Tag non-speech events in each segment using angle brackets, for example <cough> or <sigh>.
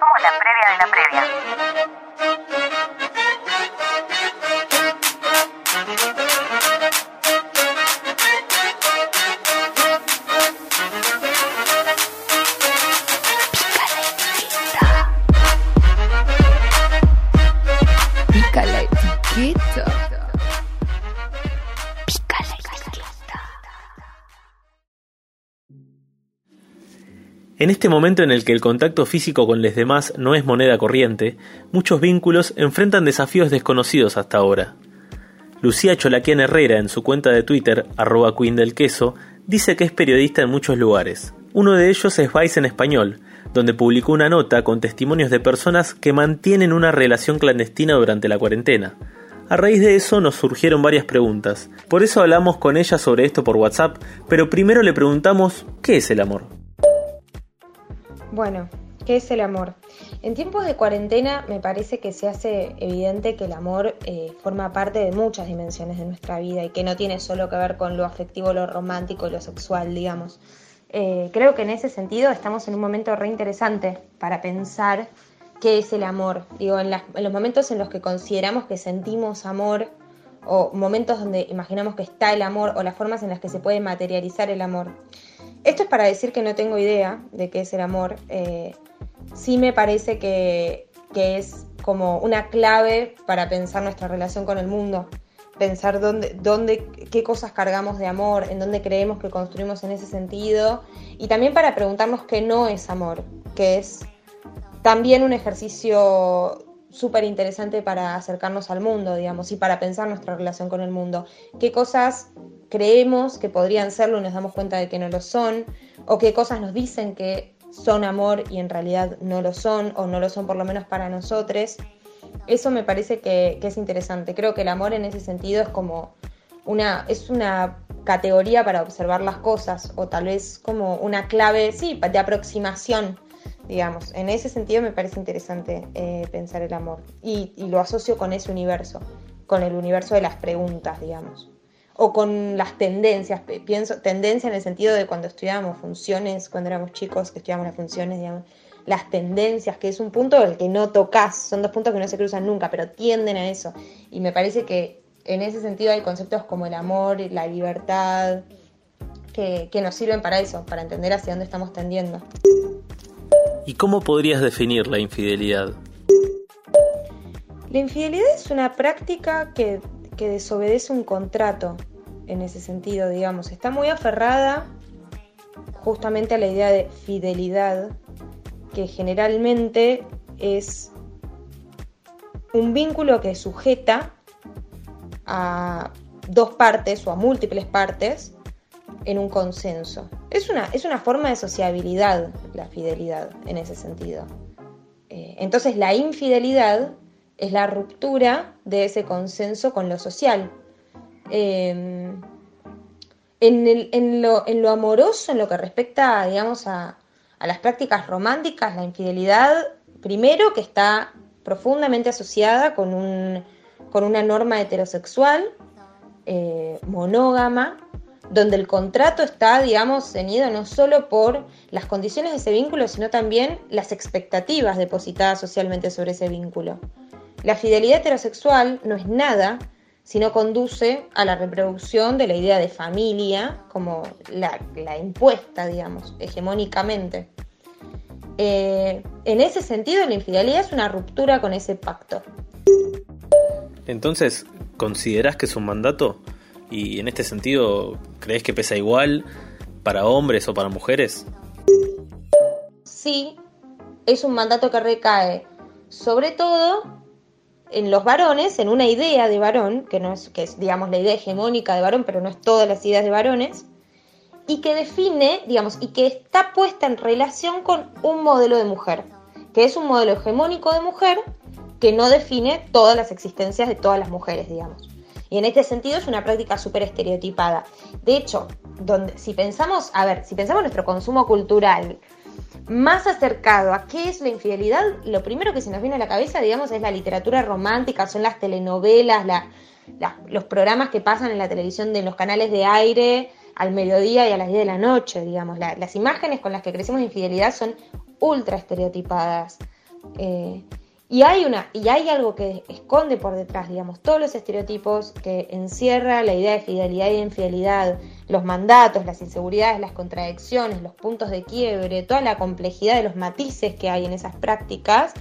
Somos la previa de la previa. Este momento en el que el contacto físico con los demás no es moneda corriente, muchos vínculos enfrentan desafíos desconocidos hasta ahora. Lucía Cholaquian Herrera, en su cuenta de Twitter, arroba Queen del Queso, dice que es periodista en muchos lugares. Uno de ellos es Vice en Español, donde publicó una nota con testimonios de personas que mantienen una relación clandestina durante la cuarentena. A raíz de eso nos surgieron varias preguntas. Por eso hablamos con ella sobre esto por WhatsApp, pero primero le preguntamos ¿qué es el amor? Bueno, ¿qué es el amor? En tiempos de cuarentena me parece que se hace evidente que el amor eh, forma parte de muchas dimensiones de nuestra vida y que no tiene solo que ver con lo afectivo, lo romántico y lo sexual, digamos. Eh, creo que en ese sentido estamos en un momento re interesante para pensar qué es el amor. Digo, en, las- en los momentos en los que consideramos que sentimos amor o momentos donde imaginamos que está el amor o las formas en las que se puede materializar el amor. Esto es para decir que no tengo idea de qué es el amor. eh, sí me parece que, que es como una clave para pensar nuestra relación con el mundo. Pensar dónde, dónde, qué cosas cargamos de amor, en dónde creemos que construimos en ese sentido. Y también para preguntarnos qué no es amor, que es también un ejercicio súper interesante para acercarnos al mundo, digamos, y para pensar nuestra relación con el mundo. ¿Qué cosas creemos que podrían serlo y nos damos cuenta de que no lo son? ¿O qué cosas nos dicen que son amor y en realidad no lo son, o no lo son por lo menos para nosotros? Eso me parece que, que es interesante. Creo que el amor en ese sentido es como una, es una categoría para observar las cosas, o tal vez como una clave, sí, de aproximación digamos. En ese sentido me parece interesante eh, pensar el amor y, lo asocio con ese universo, con el universo de las preguntas, digamos. O con las tendencias, pienso tendencia en el sentido de cuando estudiábamos funciones, cuando éramos chicos que estudiábamos las funciones, digamos, las tendencias, que es un punto del que no tocas, son dos puntos que no se cruzan nunca, pero tienden a eso. Y me parece que en ese sentido hay conceptos como el amor, la libertad, que, que nos sirven para eso, para entender hacia dónde estamos tendiendo. ¿Y cómo podrías definir la infidelidad? La infidelidad es una práctica que, que desobedece un contrato en ese sentido, digamos. Está muy aferrada justamente a la idea de fidelidad, que generalmente es un vínculo que sujeta a dos partes o a múltiples partes en un consenso. Es una, es una forma de sociabilidad la fidelidad en ese sentido. Eh, entonces la infidelidad es la ruptura de ese consenso con lo social. Eh, en, el- en lo, en lo amoroso, en lo que respecta, digamos, a, a las prácticas románticas, la infidelidad, primero que está profundamente asociada con, un, con una norma heterosexual, eh, monógama, donde el contrato está, digamos, ceñido no solo por las condiciones de ese vínculo, sino también las expectativas depositadas socialmente sobre ese vínculo. La fidelidad heterosexual no es nada si no conduce a la reproducción de la idea de familia como la, impuesta, digamos, hegemónicamente. Eh, en ese sentido, la infidelidad es una ruptura con ese pacto. Entonces, ¿considerás que es un mandato? Y en este sentido, ¿crees que pesa igual para hombres o para mujeres? sí es un mandato que recae sobre todo en los varones, en una idea de varón, que no es, que es, digamos, la idea hegemónica de varón, pero no es todas las ideas de varones, y que define, digamos, y que está puesta en relación con un modelo de mujer, que es un modelo hegemónico de mujer que no define todas las existencias de todas las mujeres, digamos. Y en este sentido es una práctica súper estereotipada. De hecho, donde, si pensamos, a ver, si pensamos en nuestro consumo cultural, más acercado a qué es la infidelidad, lo primero que se nos viene a la cabeza, digamos, es la literatura romántica, son las telenovelas, la- la- los programas que pasan en la televisión de los canales de aire al mediodía y a las 10 de la noche, digamos. La- las imágenes con las que crecemos de infidelidad son ultra estereotipadas. Eh, y hay, una, y hay algo que esconde por detrás, digamos, todos los estereotipos que encierra la idea de fidelidad y infidelidad, los mandatos, las inseguridades, las contradicciones, los puntos de quiebre, toda la complejidad de los matices que hay en esas prácticas,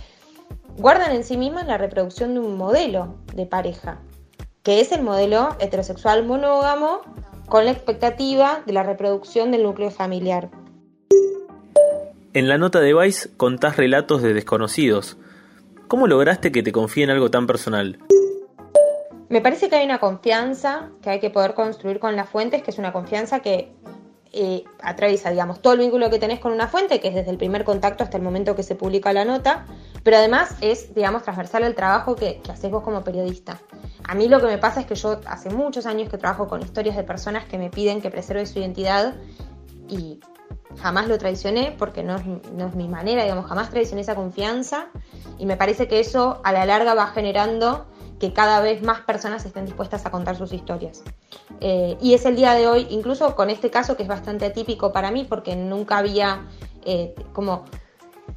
guardan en sí mismas la reproducción de un modelo de pareja, que es el modelo heterosexual monógamo con la expectativa de la reproducción del núcleo familiar. En la nota de Vice contás relatos de desconocidos, ¿Cómo lograste que te confíe en algo tan personal? Me parece que hay una confianza que hay que poder construir con las fuentes, que es una confianza que eh, atraviesa, digamos, todo el vínculo que tenés con una fuente, que es desde el primer contacto hasta el momento que se publica la nota, pero además es, digamos, transversal el trabajo que, que haces vos como periodista. A mí lo que me pasa es que yo hace muchos años que trabajo con historias de personas que me piden que preserve su identidad y jamás lo traicioné porque no es, no es mi manera, digamos, jamás traicioné esa confianza y me parece que eso a la larga va generando que cada vez más personas estén dispuestas a contar sus historias. Eh, y es el día de hoy, incluso con este caso que es bastante atípico para mí porque nunca había eh, como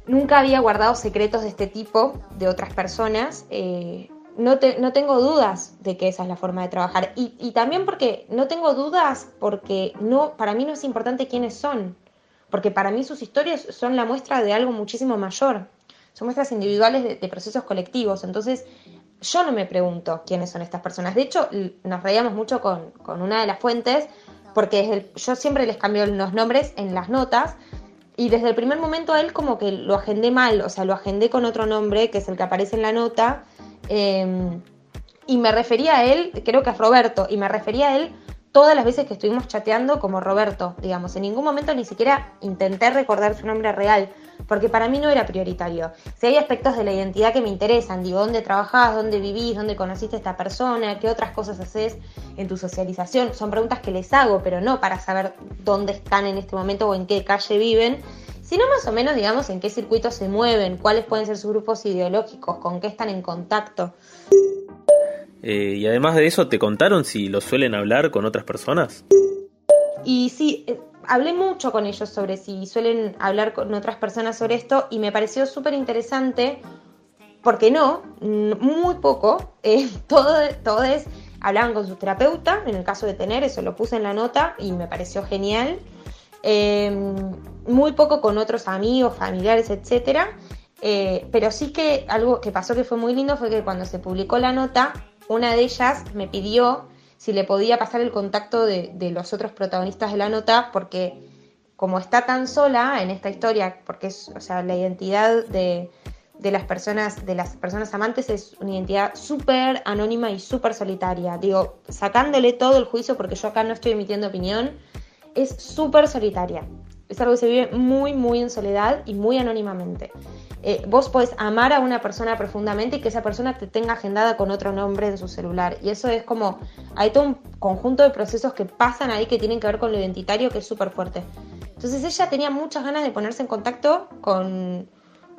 nunca había guardado secretos de este tipo de otras personas. Eh, no, no, tengo dudas de que esa es la forma de trabajar. Y, y, también porque no tengo dudas porque no, para mí no es importante quiénes son porque para mí sus historias son la muestra de algo muchísimo mayor, son muestras individuales de, procesos colectivos, entonces yo no me pregunto quiénes son estas personas, de hecho nos reíamos mucho con, una de las fuentes, porque yo siempre les cambio los nombres en las notas, y desde el primer momento a él como que lo agendé mal, o sea, lo agendé con otro nombre, que es el que aparece en la nota, em, y me refería a él, creo que es Roberto, y me refería a él todas las veces que estuvimos chateando como Roberto, digamos, en ningún momento ni siquiera intenté recordar su nombre real, porque para mí no era prioritario. Si hay aspectos de la identidad que me interesan, digo, dónde trabajás, dónde vivís, dónde conociste a esta persona, qué otras cosas haces en tu socialización, son preguntas que les hago, pero no para saber dónde están en este momento o en qué calle viven, sino más o menos, digamos, en qué circuitos se mueven, cuáles pueden ser sus grupos ideológicos, con qué están en contacto. Eh, y además de eso, ¿te contaron si lo suelen hablar con otras personas? Y sí, eh, hablé mucho con ellos sobre si suelen hablar con otras personas sobre esto y me pareció súper interesante, porque no, muy poco, <laughs> eh, todos hablaban con su terapeuta, en el caso de tener, eso lo puse en la nota y me pareció genial. Em, muy poco con otros amigos, familiares, etcétera. pero sí que algo que pasó que fue muy lindo fue que cuando se publicó la nota, una de ellas me pidió si le podía pasar el contacto de, los otros protagonistas de la nota, porque como está tan sola en esta historia, porque es, o sea, la identidad de, las personas, de las personas amantes es una identidad súper anónima y súper solitaria. Digo, sacándole todo el juicio, porque yo acá no estoy emitiendo opinión, es súper solitaria. Es algo que se vive muy, muy en soledad y muy anónimamente. Eh, vos podés amar a una persona profundamente y que esa persona te tenga agendada con otro nombre en su celular. Y eso es como, hay todo un conjunto de procesos que pasan ahí que tienen que ver con lo identitario que es súper fuerte. Entonces ella tenía muchas ganas de ponerse en contacto con,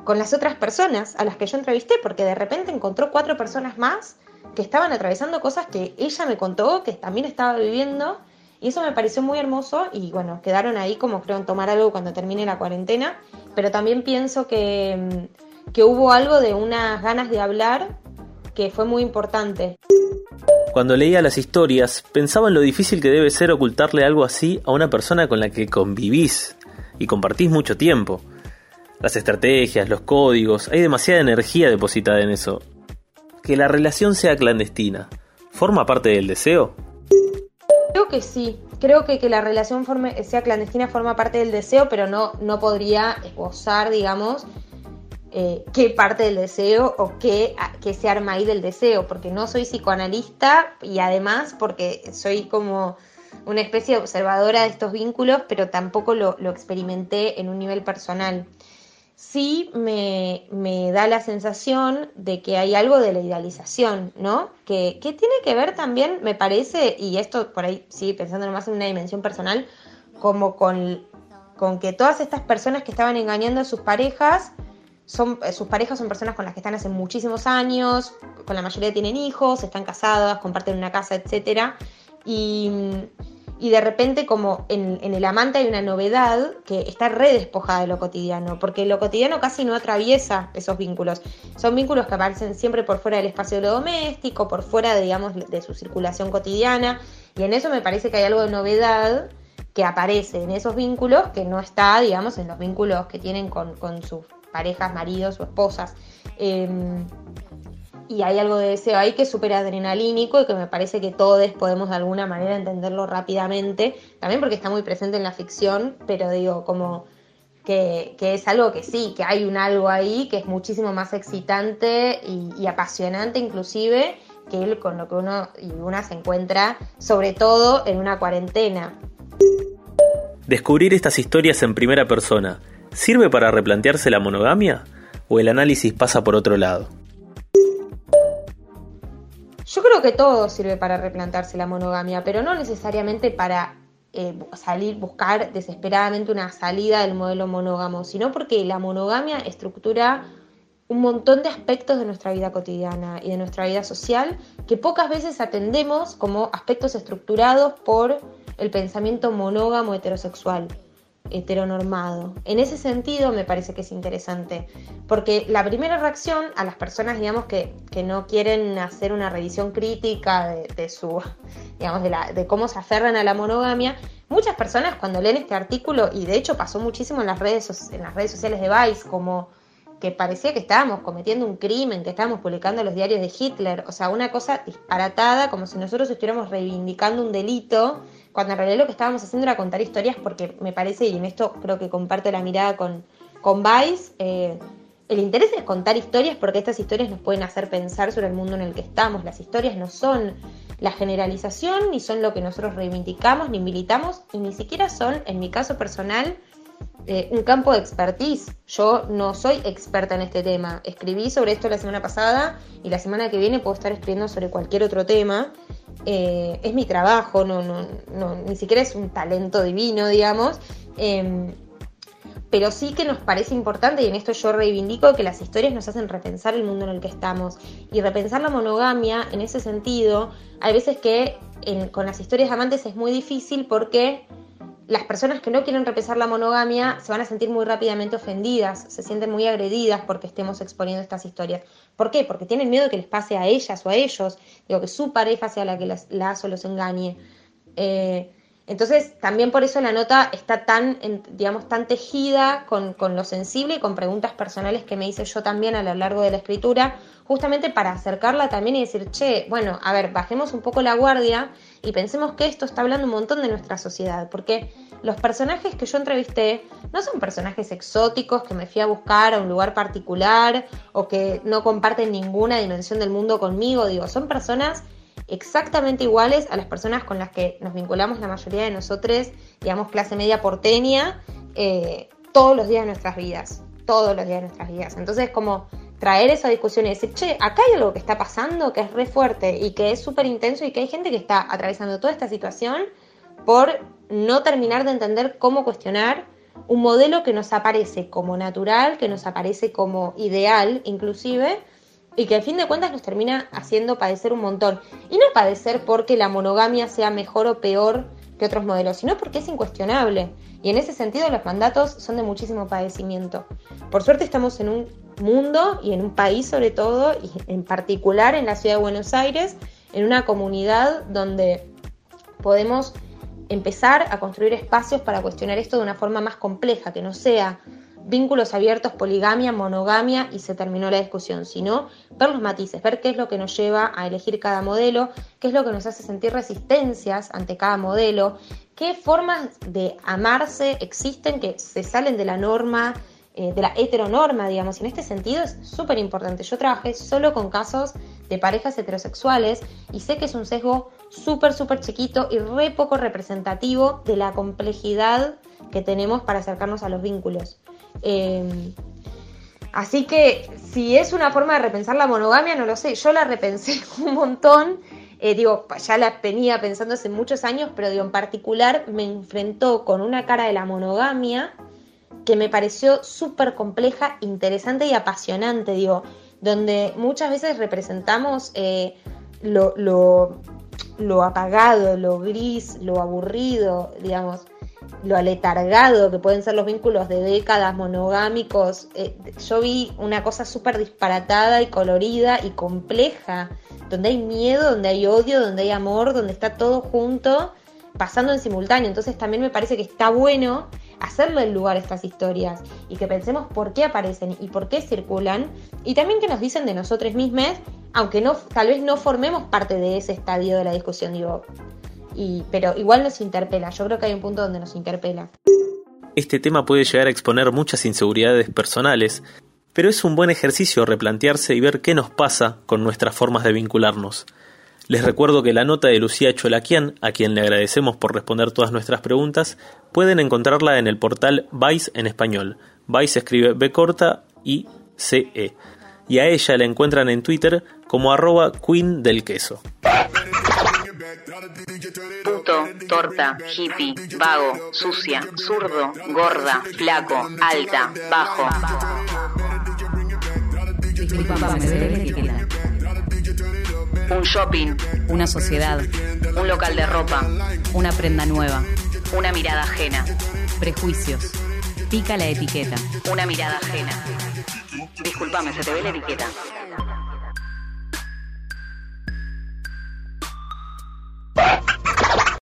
con las otras personas a las que yo entrevisté, porque de repente encontró cuatro personas más que estaban atravesando cosas que ella me contó, que también estaba viviendo y eso me pareció muy hermoso y bueno, quedaron ahí como creo en tomar algo cuando termine la cuarentena, pero también pienso que, mm, que hubo algo de unas ganas de hablar que fue muy importante. Cuando leía las historias, pensaba en lo difícil que debe ser ocultarle algo así a una persona con la que convivís y compartís mucho tiempo. Las estrategias, los códigos, hay demasiada energía depositada en eso. Que la relación sea clandestina, ¿forma parte del deseo? Creo que sí, creo que que la relación sea clandestina forma parte del deseo, pero no, no podría esbozar, digamos, eh, qué parte del deseo o qué, qué, se arma ahí del deseo, porque no soy psicoanalista y además porque soy como una especie de observadora de estos vínculos, pero tampoco lo, lo experimenté en un nivel personal sí me, da la sensación de que hay algo de la idealización, ¿no? Que, tiene que ver también, me parece, y esto por ahí sí, pensando más en una dimensión personal, como con, con que todas estas personas que estaban engañando a sus parejas, son, eh, sus parejas son personas con las que están hace muchísimos años, con la mayoría tienen hijos, están casadas, comparten una casa, etc. Y, y de repente como en, el amante hay una novedad que está re despojada de lo cotidiano, porque lo cotidiano casi no atraviesa esos vínculos. Son vínculos que aparecen siempre por fuera del espacio de lo doméstico, por fuera, digamos, de su circulación cotidiana, y en eso me parece que hay algo de novedad que aparece en esos vínculos que no está, digamos, en los vínculos que tienen con, con sus parejas, maridos o esposas. Eh, y hay algo de deseo ahí que es súper adrenalínico y que me parece que todos podemos de alguna manera entenderlo rápidamente, también porque está muy presente en la ficción, pero digo, como que, que es algo que sí, que hay un algo ahí que es muchísimo más excitante y, apasionante inclusive que el con lo que uno y una se encuentra, sobre todo en una cuarentena. Descubrir estas historias en primera persona, ¿sirve para replantearse la monogamia? ¿O el análisis pasa por otro lado? Creo que todo sirve para replantarse la monogamia, pero no necesariamente para eh, salir, buscar desesperadamente una salida del modelo monógamo, sino porque la monogamia estructura un montón de aspectos de nuestra vida cotidiana y de nuestra vida social que pocas veces atendemos como aspectos estructurados por el pensamiento monógamo heterosexual heteronormado. En ese sentido me parece que es interesante, porque la primera reacción a las personas, digamos, que, que no quieren hacer una revisión crítica de, de su, <laughs> digamos, de, la, de cómo se aferran a la monogamia, muchas personas cuando leen este artículo, y de hecho pasó muchísimo en las redes, en las redes sociales de Vice, como que parecía que estábamos cometiendo un crimen, que estábamos publicando los diarios de Hitler, o sea, una cosa disparatada, como si nosotros estuviéramos reivindicando un delito cuando en realidad lo que estábamos haciendo era contar historias porque me parece, y en esto creo que comparto la mirada con, con Vice, eh, el interés es contar historias porque estas historias nos pueden hacer pensar sobre el mundo en el que estamos. Las historias no son la generalización, ni son lo que nosotros reivindicamos, ni militamos, y ni siquiera son, en mi caso personal, eh, un campo de expertise. Yo no soy experta en este tema. Escribí sobre esto la semana pasada y la semana que viene puedo estar escribiendo sobre cualquier otro tema. Eh, es mi trabajo, no, no, ni siquiera es un talento divino, digamos. Eh, pero sí que nos parece importante, y en esto yo reivindico, que las historias nos hacen repensar el mundo en el que estamos. Y repensar la monogamia, en ese sentido, hay veces que con las historias amantes es muy difícil porque las personas que no quieren repensar la monogamia se van a sentir muy rápidamente ofendidas, se sienten muy agredidas porque estemos exponiendo estas historias. ¿Por qué? Porque tienen miedo que les pase a ellas o a ellos, digo, que su pareja sea la que las, las o los engañe. Eh, entonces, también por eso la nota está tan, digamos, tan tejida con, con, lo sensible y con preguntas personales que me hice yo también a lo largo de la escritura, justamente para acercarla también y decir, che, bueno, a ver, bajemos un poco la guardia y pensemos que esto está hablando un montón de nuestra sociedad, porque los personajes que yo entrevisté no son personajes exóticos que me fui a buscar a un lugar particular o que no comparten ninguna dimensión del mundo conmigo, digo, son personas exactamente iguales a las personas con las que nos vinculamos la mayoría de nosotros, digamos, clase media porteña, eh, todos los días de nuestras vidas, todos los días de nuestras vidas. Entonces, como traer esa discusión y decir, che, acá hay algo que está pasando que es re fuerte y que es súper intenso y que hay gente que está atravesando toda esta situación por no terminar de entender cómo cuestionar un modelo que nos aparece como natural, que nos aparece como ideal inclusive, y que al fin de cuentas nos termina haciendo padecer un montón. Y no padecer porque la monogamia sea mejor o peor que otros modelos, sino porque es incuestionable. Y en ese sentido los mandatos son de muchísimo padecimiento. Por suerte estamos en un mundo y en un país sobre todo, y en particular en la ciudad de Buenos Aires, en una comunidad donde podemos empezar a construir espacios para cuestionar esto de una forma más compleja, que no sea vínculos abiertos, poligamia, monogamia y se terminó la discusión, sino ver los matices, ver qué es lo que nos lleva a elegir cada modelo, qué es lo que nos hace sentir resistencias ante cada modelo, qué formas de amarse existen que se salen de la norma, eh, de la heteronorma, digamos, y en este sentido es súper importante. Yo trabajé solo con casos de parejas heterosexuales y sé que es un sesgo súper, súper chiquito y re poco representativo de la complejidad que tenemos para acercarnos a los vínculos. Eh, así que si es una forma de repensar la monogamia, no lo sé. Yo la repensé <laughs> un montón. Eh, digo, ya la venía pensando hace muchos años, pero digo, en particular me enfrentó con una cara de la monogamia que me pareció súper compleja, interesante y apasionante, digo, donde muchas veces representamos eh, lo lo apagado, lo gris, lo aburrido, digamos, lo aletargado que pueden ser los vínculos de décadas monogámicos. Eh, yo vi una cosa súper disparatada y colorida y compleja, donde hay miedo, donde hay odio, donde hay amor, donde está todo junto, pasando en simultáneo. Entonces también me parece que está bueno hacerle el lugar a estas historias y que pensemos por qué aparecen y por qué circulan y también que nos dicen de nosotros mismos, aunque no, tal vez no formemos parte de ese estadio de la discusión, digo, pero igual nos interpela, yo creo que hay un punto donde nos interpela. Este tema puede llegar a exponer muchas inseguridades personales, pero es un buen ejercicio replantearse y ver qué nos pasa con nuestras formas de vincularnos. Les recuerdo que la nota de Lucía Cholaquian, a quien le agradecemos por responder todas nuestras preguntas, pueden encontrarla en el portal Vice en español. Vice escribe B corta y C E. Y a ella la encuentran en Twitter como arroba Queen del Queso. Puto, torta, hippie, vago, sucia, zurdo, gorda, flaco, alta, bajo. Un shopping, una sociedad, un local de ropa, una prenda nueva, una mirada ajena, prejuicios. Pica la etiqueta, una mirada ajena. Disculpame, se te ve la etiqueta.